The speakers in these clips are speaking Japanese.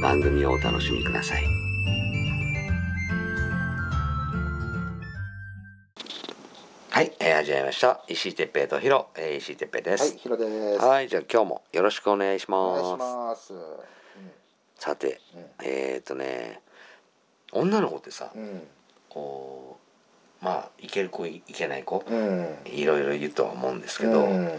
番組をお楽しみください。はい、えー、始めました。石井哲平とヒロ、えー、石井哲平ではい、す。ヒロです。はい、じゃあ今日もよろしくお願いしお願いします。ます。さて、うんえっ、ー、とね、女の子ってさ、うん。こう、まあ、いける子いけない子、うん。いろいろ言うとは思うんですけど、うん。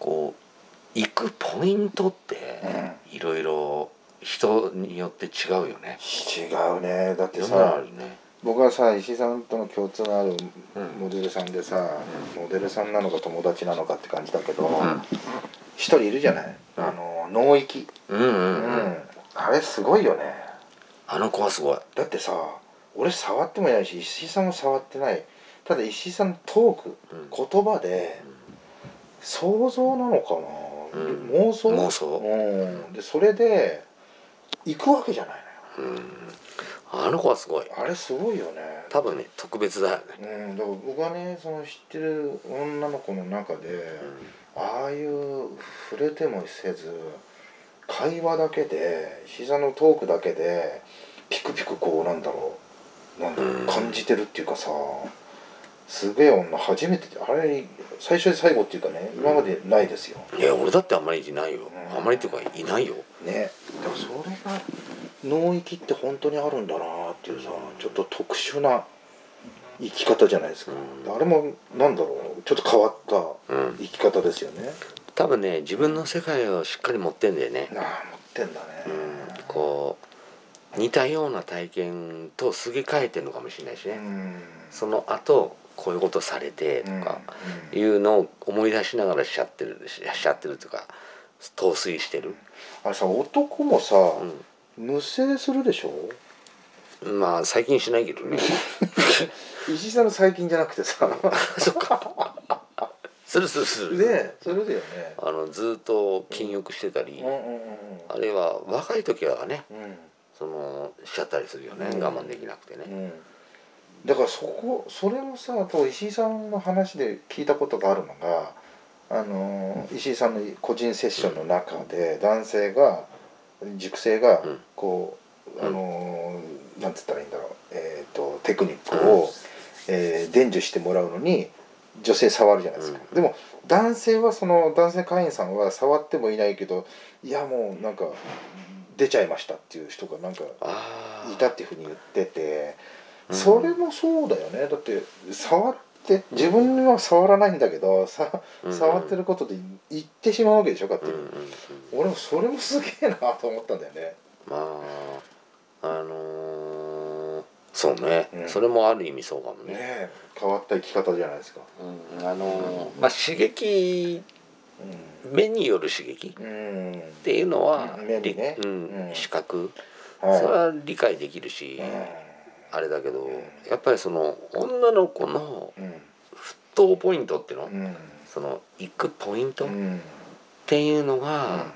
こう行くポイントっていろいろ人によって違うよね。違うね。だってさ、るね。僕はさ、石井さんとの共通のあるうんモデルさんでさ、モデルさんなのか友達なのかって感じだけどうん、一人いるじゃない？うんあの、脳域。うんうんううん。ん。あれすごいよね。あの子はすごい。だってさ、俺触ってもいないし、石井さんも触ってない。ただ石井さんのトーク、うん言葉で想像なのかな、うん妄想？妄想？うん、でそれで行くわけじゃないうん。あの子はすごい。のよあれすごいよね多分ね特別だよね。うん、だから僕はねその知ってる女の子の中で、ああいう触れてもせず会話だけで膝のトークだけでピクピクこうなんだろうなんだろううん感じてるっていうかさすげえ女初めてあれ最初で最後っていうかね今までないですよいや俺だってあんまりいないよ。うんあんまりっていうかいないよ。ねでもそれが脳域って本当にあるんだなっていうさちょっと特殊な生き方じゃないですか、うんあれもなんだろうちょっと変わったうん。生き方ですよね多分ね自分の世界をしっかり持ってんだよね。ああ持ってんだね、うん。こう似たような体験とすげ替えてるのかもしれないしね。うんその後こういうことされてとかうんいうのを思い出しながらしちゃってるししちゃってるとか陶酔してる、あれさ男もさ、無声するでしょ？うん、まあ最近しないけどね。石井さんの最近じゃなくてさ。そっか。するするする、ねそれだよね。あのずっと禁欲してたり、うんうんうんあるいは若い時はねうん。そのしちゃったりするよね、うん。我慢できなくてね、うん。だからそこそれもさと石井さんの話で聞いたことがあるのがあの石井さんの個人セッションの中で男性が塾生がうん。こう、うん。あのなんつったらいいんだろう、えー、とテクニックを、えー伝授してもらうのに女性触るじゃないですか、うん。でも男性はその男性会員さんは触ってもいないけどいやもうなんか出ちゃいましたっていう人がなんかいたっていうふうに言ってて。うん。それもそうだよね。だって触って自分は触らないんだけどさうん触ってることで言ってしまうわけでしょ勝手に、うんうんうん。俺もそれもすげえなと思ったんだよね。まああのーそうね、うん。それもある意味そうかもね。ねえ変わった生き方じゃないですか。うんあのーまあ刺激目による刺激っうん、うんていうのは、目にね。りうんうん。視覚、はい。それは理解できるし、あれだけどやっぱりその女の子のうん。沸騰ポイントっていうの、うん。その行くポイント？っうん。ていうのが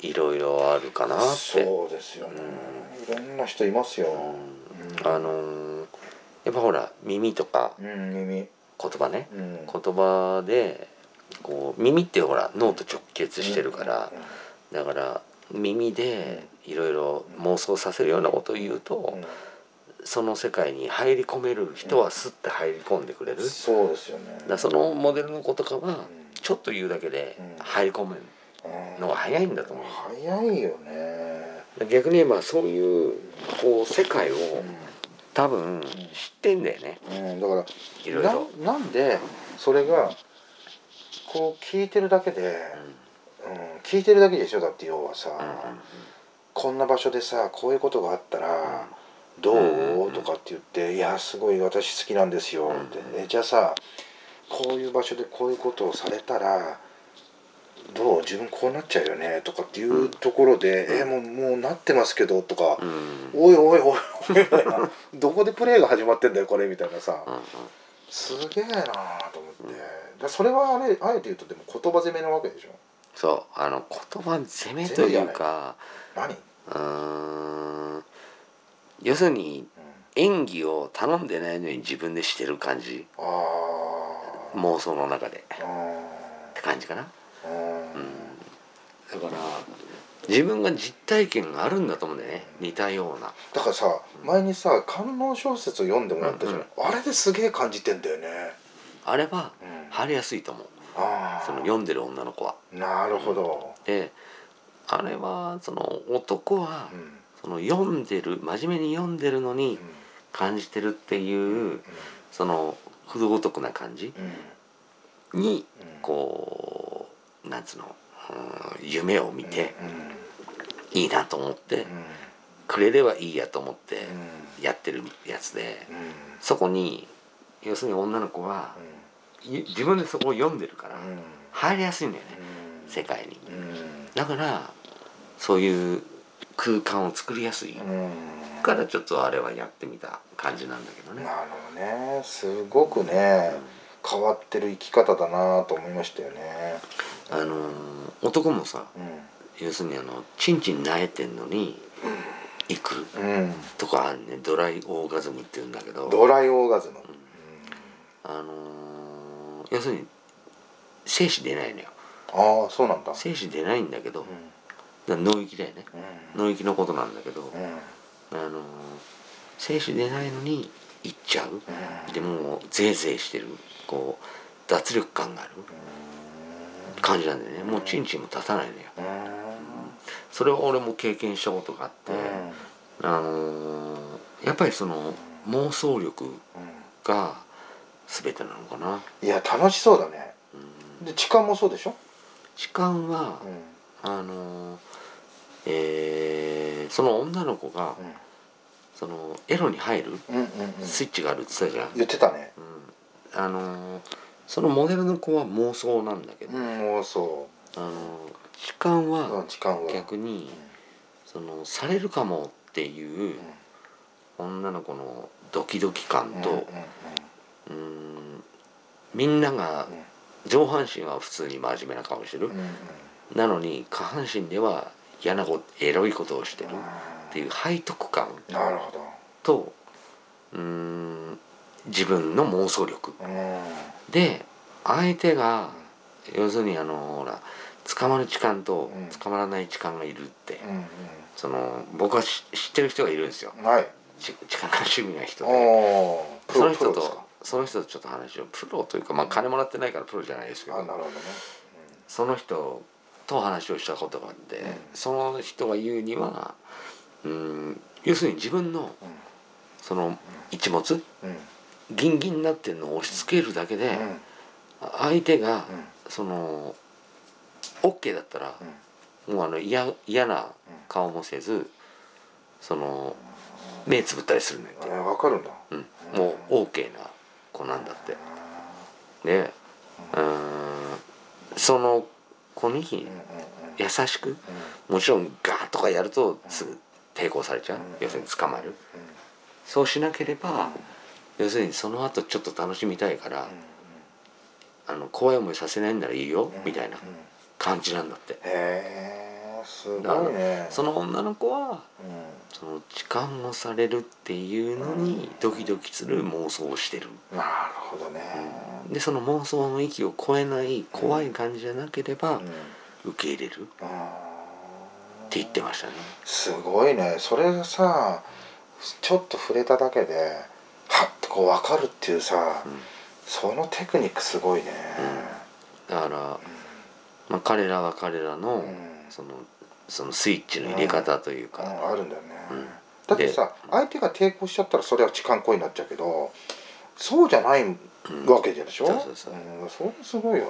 いろいろあるかなって、そうですよね、いろんな人いますよ、うん。あのーやっぱほら耳とかうん、耳。言葉ね。うん。言葉でこう耳ってほら脳と直結してるから、だから耳でいろいろ妄想させるようなことを言うと、うんその世界に入り込める人はスッて入り込んでくれる、そうですよね。らそのモデルの子とかはうん。ちょっと言うだけでうん。入り込めるのが早いんだと思う、早いよね。逆に言えばそういうこう世界を多分知ってんだよね、うん、だからいろいろ。ななんでそれがこう聞いてるだけで、うん、聞いてるだけでしょ？だって要はさ、こんな場所でさこういうことがあったら「どう?」とかって言って「いやすごい私好きなんですよ」って、えじゃあさこういう場所でこういうことをされたらどう？自分こうなっちゃうよね？とかっていうところで「えもうもうなってますけど」とかうん「おいおいおいおい」どこでプレーが始まってんだよこれみたいなさ。うんうん。すげえなあと思って。だそれはあれあえて言うとでも言葉攻めなわけでしょ？そうあの言葉攻めというか何、うーん要するにうん、演技を頼んでないのに自分でしてる感じ。あー。妄想の中で。っあて感じかな。ーうん。だから自分が実体験があるんだと思うんだよね。似たような。だからさ前にさ観音小説を読んでもらったじゃない、あれですげえ感じてんだよね、あれはうん、入りやすいと思う。その読んでる女の子は。なるほど、であれはその男はうんその読んでる真面目に読んでるのに感じてるっていうその不ごとくな感じうん。にうん。こうなんつうのうん夢を見てうん。いいなと思ってうん。くれればいいやと思ってうん。やってるやつでうん。そこに要するに女の子はい自分でそこを読んでるからうん。入りやすいんだよねうん。世界に。うん。だからそういう空間を作りやすい。うん。からちょっとあれはやってみた感じなんだけどね。なるほどね。すごくね変わってる生き方だなと思いましたよね。あのー男もさう要するにあのチンチン慣れてんのに行くん、うん、とかあるねドライオーガズムって言うんだけど。ドライオーガズム、あのー要するに精子出ないのよ。ああそうなんだ。精子出ないんだけどうだから脳域だよね。ん。脳域のことなんだけどうん。あのー精子出ないのに行っちゃう。うん。でもうゼーゼーしてる。こう脱力感がある。感じなんだよね。もうチンチンも立たないのよ。うん。それは俺も経験したことがあって、あのーやっぱりその妄想力が全てなのかな、いや楽しそうだね。うん、で痴漢もそうでしょ、時間はう、んあのーえーその女の子がそのエロに入るうんうんうん。スイッチがあるって言ってたじゃん、言ってたね。うん、あのーそのモデルの子は妄想なんだけど、うんもうそあのー時間う、うはん、痴漢は。逆にそのされるかもっていう女の子のドキドキ感うんうんと、うんみんなが上半身は普通に真面目な顔してる。うんうんうんなのに下半身では嫌なことエロいことをしてるっていう背徳感なるほど。とうん自分の妄想力。うん。で相手が要するにあのほら捕まる痴漢とうん。捕まらない痴漢がいるって、うんその僕は知知ってる人がいるんですよ。うんはい。ち痴漢が趣味な人で。その人とその人とちょっと話をプロというかまあ金もらってないからプロじゃないですけど。あなるほどね。その人と話をしたことがあって、うん。その人が言うにはうん要するに自分のその一物うん。うんギンギンになってるのを押し付けるだけで、うん。相手がうん。その OK だったら、もうあの嫌嫌な顔もせずその目つぶったりするのよ。えーわかるんだ。うん、もう OK な子なんだって。でうーん。その子にうんうんうん。優しくもちろんガーッとかやるとすぐ抵抗されちゃううん。要するに捕まる。そうしなければ要するにその後ちょっと楽しみたいからあの怖い思いさせないんならいいよみたいな感じなんだってすごいね。その女の子はうん。その痴漢をされるっていうのにドキドキする妄想をしてる。なるほどね。でその妄想の域を超えない怖い感じじゃなければうん。受け入れる。っあて言ってましたね。ーすごいね。それがさちょっと触れただけではっとこう分かるっていうさうん。そのテクニックすごいね。だから、まあ、彼らは彼らのうん。そのそのスイッチの入れ方といううん。か、あるんだよね、うん。だってさ相手が抵抗しちゃったらそれは痴漢行為になっちゃうけどそうじゃないうんわけでしょ、そうそうそう。んそれすごいよ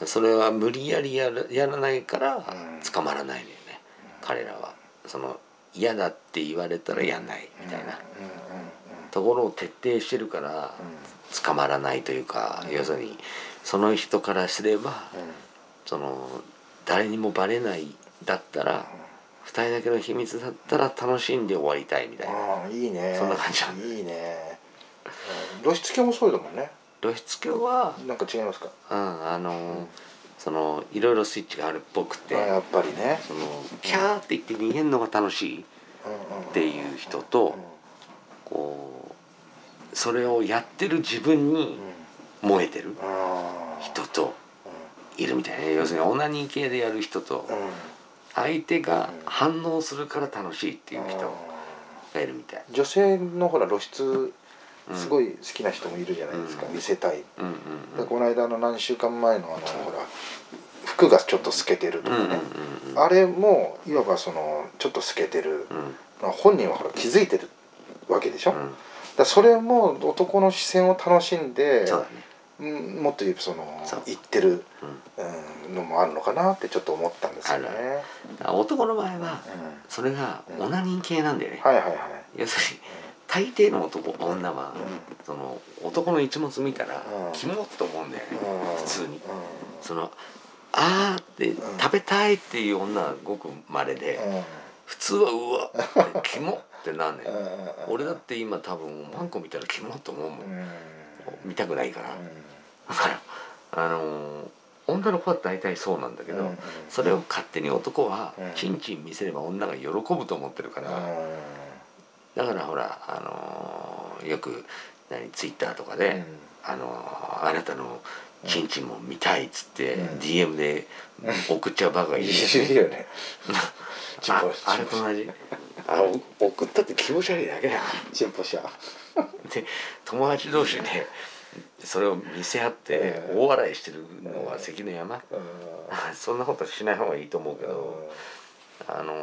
な。それは無理やりやるやらないからん。捕まらないのよね、彼らは。その嫌だって言われたらやんないみたいな。うんうんところを徹底してるからうんうん。捕まらないというか、うん。要するにその人からすればうん。その誰にもバレないだったら二人だけの秘密だったら楽しんで終わりたいみたいな。ああいいね。そんな感じ。なんいいね。うん。露出狂もそうだもんね。露出狂は、なんか違いますか？うん、あのそのいろいろスイッチがあるっぽくてあやっぱりね。そのキャーって言って逃げるのが楽しいっていう人とこうそれをやってる自分に燃えてる人といるみたいね要するにオナニー系でやる人と相手が反応するから楽しいっていう人がいるみたい。女性のほら露出うん。すごい好きな人もいるじゃないですか、うん。見せたい、でこの間の何週間前のあのほら服がちょっと透けてるとかね、あれもいわばそのちょっと透けてる、うん。まあ本人はほら気づいてるわけでしょ、うん。らそれも男の視線を楽しんでね。うんもっと言うとその言ってる、のもあるのかなってちょっと思ったんですよね。男の場合はうん。それがオナニー系なんだよね。はいはいはい。要するに大抵の男女はうその男の一物見たらうん。キモっと思うんだよねうん。普通に。うそのあーってん。食べたいっていう女はごく稀でんうん。普通はうわってキモってなんね。俺だって今多分マンコ見たらキモっと思うもん。うん。見たくないから。うだからあのー女の子は大体そうなんだけどんうん。それを勝手に男はうん。チンチン見せれば女が喜ぶと思ってるから。だからほらあのーよく何ツイッターとかであのーあなたのチンチンも見たいっつってうん。DM で送っちゃうバカがいるよね いるよね。あポあれと同じ？あお送ったって気持ち悪いだけだよ。チンポシャ。で友達同士でそれを見せ合って大笑いしてるのは関の山。そんなことしない方がいいと思うけどあの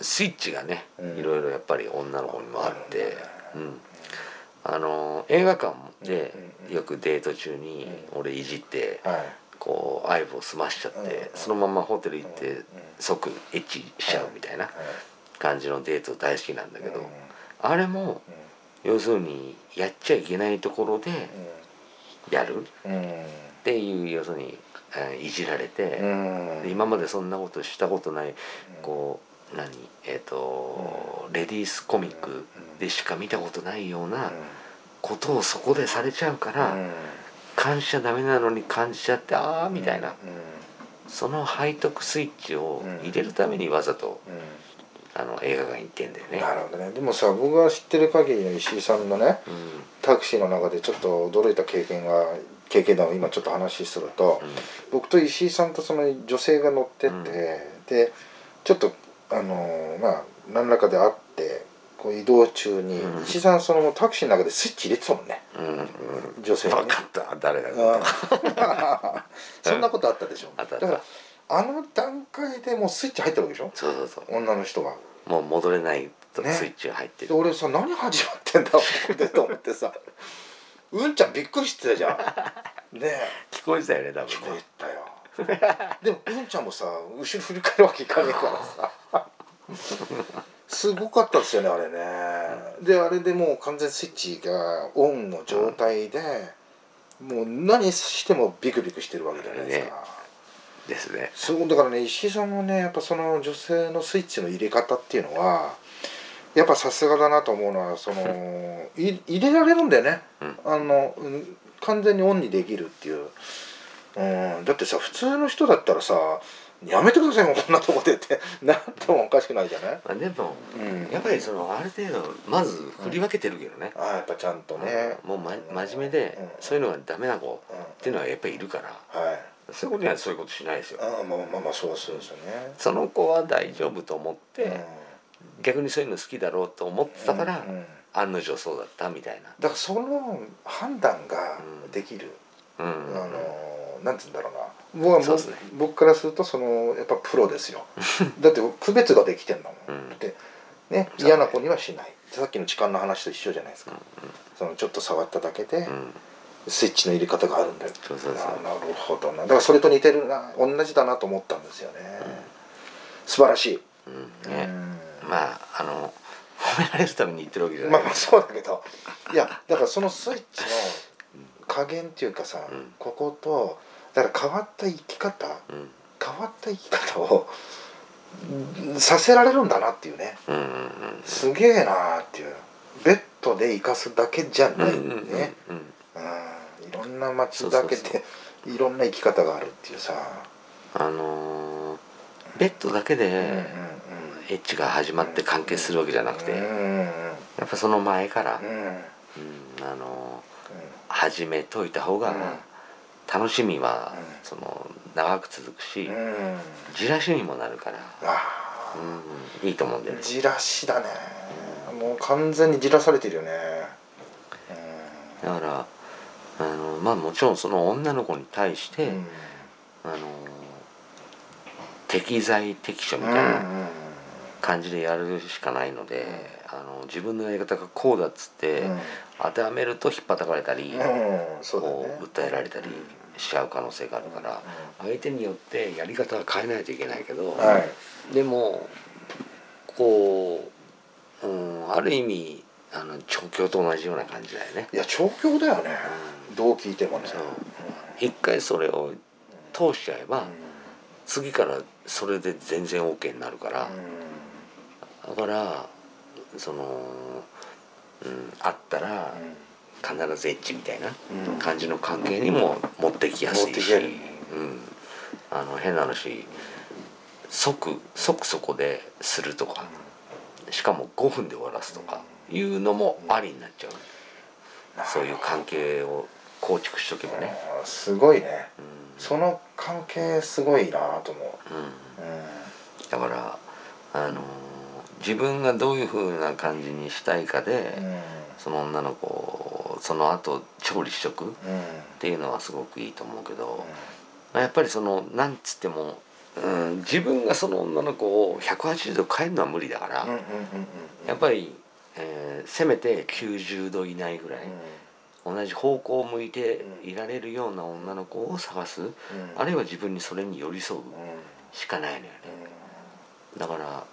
ースイッチがねうんいろいろやっぱり女の子にもあってうん。あのー映画館でよくデート中に俺いじってはい。こうアイブを済ましちゃっうんてそのままホテル行ってうん即エッチしちゃうみたいな感じのデート大好きなんだけどうんあれも要するにやっちゃいけないところでやる。うんっていう要するにえーいじられて今までそんなことしたことないこう何えっ、とレディースコミックでしか見たことないようなことをそこでされちゃうから感じちゃダメなのに感じちゃってああみたいな。その背徳スイッチを入れるためにわざとあの映画館行ってんだよね。なるほどね。でもさ僕が知ってる限りの石井さんのねうん。タクシーの中でちょっと驚いた経験が経験談を今ちょっと話するとうん。僕と石井さんとその女性が乗ってて、うん。でちょっとあのまあ何らかで会ってこう移動中に、うん。石井さんそのタクシーの中でスイッチ入れてたもんね。うん。うん。女性にね。分かった。誰だうん。そんなことあったでしょ、だからあの段階でもうスイッチ入ってるわけでしょ？そうそうそう。女の人がもう戻れないとね。スイッチが入ってでる、俺さ何始まってんだってと思ってさ。うんちゃんびっくりしてたじゃん。ねえ。聞こえてたよね多分聞こねえたよ。でもうんちゃんもさ後ろ振り返るわけいかねえからさ。すごかったですよねあれね。であれでもう完全スイッチがオンの状態で、もう何してもビクビクしてるわけじゃないですか、ねですね。そうだからね石井さんもねやっぱその女性のスイッチの入れ方っていうのはやっぱさすがだなと思うのはその い入れられるんだよね、うん。あのうん完全にオンにできるっていう、うん、だってさ普通の人だったらさやめてくださいもうこんなとこでって。なってもおかしくないじゃない、まあでもうん、やっぱりそのある程度まず振り分けてるけどね、ああやっぱちゃんとね、もう、ま、真面目でうん。そういうのがダメな子うんっていうのはやっぱりいるから。はいそういうことにはそういうことしないですよ。ああまあまあまあそうそうですよね、その子は大丈夫と思って、うん。逆にそういうの好きだろうと思ってたから、うんうん。案の定そうだったみたいな。だからその判断ができる、うん。あのなんつうんだろうな。僕は僕,、そうね。僕からするとそのやっぱプロですよ。だって区別ができてんだもん、うん。でね嫌な子にはしない。さっきの痴漢の話と一緒じゃないですか、うそのちょっと触っただけで、んうんスイッチの入れ方があるんだよ。そうそうそう。あなるほどな。だからそれと似てるな。同じだなと思ったんですよね、素晴らしい、うん。ね。うん。まああの褒められるために言ってるわけじゃない。まあまあそうだけど。いやだからそのスイッチの加減っていうかさ、うん。こことだから変わった生き方うん。変わった生き方をうんさせられるんだなっていうね。うんうんすげえなーっていう。ベッドで生かすだけじゃうんないうんうんねうんうん。いろんな街だけでいろんな生き方があるっていうさ。あのーベッドだけでエッチが始まって関係するわけじゃなくてやっぱその前からうん。あのー始めといた方がうん。楽しみはうん。その長く続くしうん。じらしにもなるからあ。うんいいと思うんだよね。ーじらしだね。もう完全にじらされてるよね。だからあのまあもちろんその女の子に対して、うん。あの適材適所みうんたいな感じでやるしかないので、あの自分のやり方がこうだっつって、うん。当てはめると引っ叩かれたり、こう訴えられたりしちゃう可能性があるから、相手によってやり方は変えないといけないけど、はい。でもこう、うん、ある意味あの調教と同じような感じだよね。いや調教だよねどう聞いてもね。一回それを通しちゃえば、次からそれで全然 OK になるから、だからその、うん、あったら必ずエッチみたいなうん。感じの関係にも持ってきやすいし、うん、あの変な話即即そこでするとかしかも5分で終わらすとかいうのもありになっちゃう、そういう関係を構築しとけばね。すごいね。うん。その関係すごいなと思う。ん。ううん。だからあのー自分がどういう風な感じにしたいかで、うん。その女の子をその後調理しとくっうん。ていうのはすごくいいと思うけど、まあやっぱりそのなんつっても、うん、自分がその女の子を180度変えるのは無理だから、やっぱり、えーせめて90度以内ぐらい、同じ方向を向いていられるような女の子を探す、あるいは自分にそれに寄り添う。しかないのよね。だから、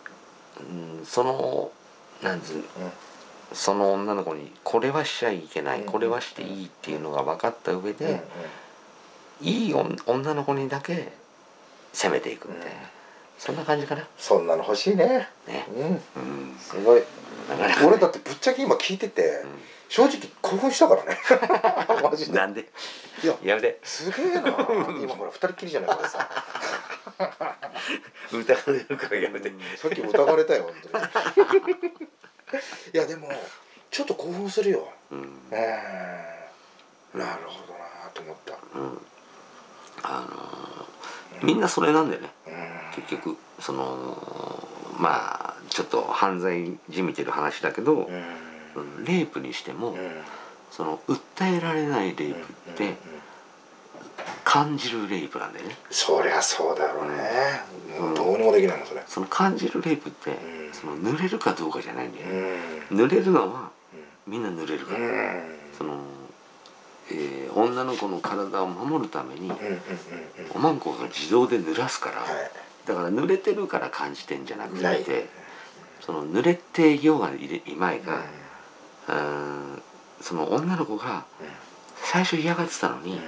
うん、そのなんつうその女の子にこれはしちゃいけない、うん。これはしていいっていうのが分かった上で、いい女女の子にだけ攻めていくみたいな、うんそんな感じかな。そんなの欲しいね。ね。うん。うん。すごい。なかなかね。俺だってぶっちゃけ今聞いてて正直興奮したからね。マジで。うんなんで？いややめて。すげえな。今ほら二人っきりじゃないこれさ。疑われるからやめて、さっき疑われたよ本当に。いやでもちょっと興奮するよ。うん。うんなるほどなと思った。うん。あのーみんなそれなんだよね。うん。結局そのまあちょっと犯罪じみてる話だけど、レイプにしても、うん。その訴えられないレイプって、感じるレイプなんだよね。そりゃそうだろうね。うん。どうにもできないもんそれ。その感じるレイプって、うん。その濡れるかどうかじゃないんだようね、ん。濡れるのはみんな濡れるから、うん。その、えー女の子の体を守るために、おまんこが自動で濡らすから、はい。だから濡れてるから感じてんじゃなくて、その濡れてようがいまいうん。が、うんその女の子が最初嫌がってたのに、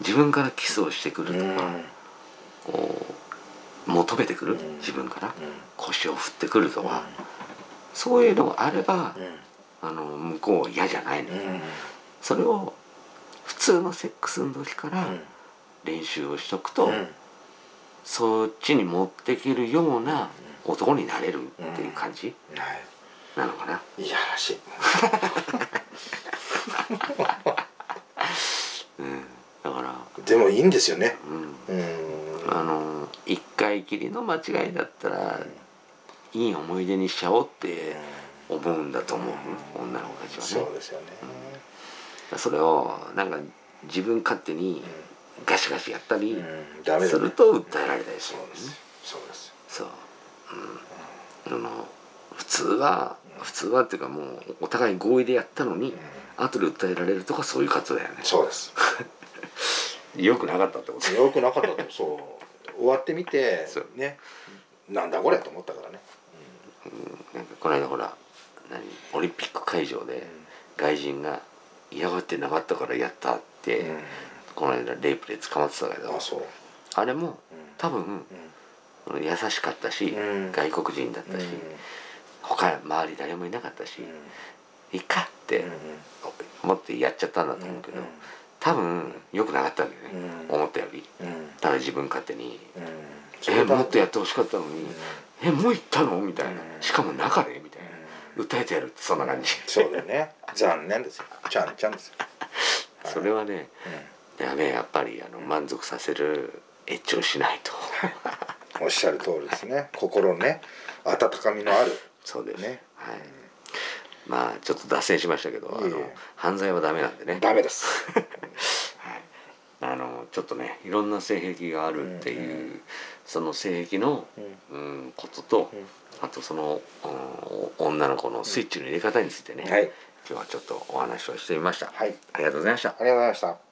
自分からキスをしてくるうん。とか、こう求めてくる、うん。自分から、うん。腰を振ってくるとか、そういうのがあれば、うん。あの向こうは嫌じゃないのよ、うん。それを普通のセックスの時から練習をしとくと、うん。そっちに持ってけるような男になれるっていう感じはい。なのかな、いやらしい。うん、だから、でもいいんですよね。うん、うん。あの一回きりの間違いだったらいい思い出にしちゃおうって思うんだと思う、女の子たちはね。そうですよねそれをなんか自分勝手にガシガシやったりすると訴えられたりするそうですそうです。そう、うん、あの普通は普通はっていうかもうお互い合意でやったのに、後で訴えられるとかそういう活動だよね。そうです。よくなかったってこと。よくなかったとそう。終わってみてね。なんだこれと思ったからね。なんかこの間ほら何？オリンピック会場で外人が嫌がってなかったからやったって、うん。この間レイプで捕まってたけどあれもうん。多分優しかったし、うん。外国人だったし、他周り誰もいなかったし、いいかって思ってやっちゃったんだと思うけど、うん多分良くなかったんだよね、うん。思ったより。うん。うんただ自分勝手に。うん「えもっとやってほしかったのに、えもう行ったの?」みたいな、うん。しかも中で？みたいな、訴えてやるそんな感じ、そうだよね。残念ですよ。ちゃんちゃんですよ。それはねやべえやっぱりあの満足させるエッチをしないと。おっしゃる通りですね。心ね温かみのある。そうです。ね。はい、まあちょっと脱線しましたけどあの犯罪はダメなんでね。ダメです。はい、あのちょっとねいろんな性癖があるっていう、うん。その性癖の、うん、ことと、うんあとその、うん女の子のスイッチの入れ方についてね、はい。今日はちょっとお話をしてみました、はい。ありがとうございました。ありがとうございました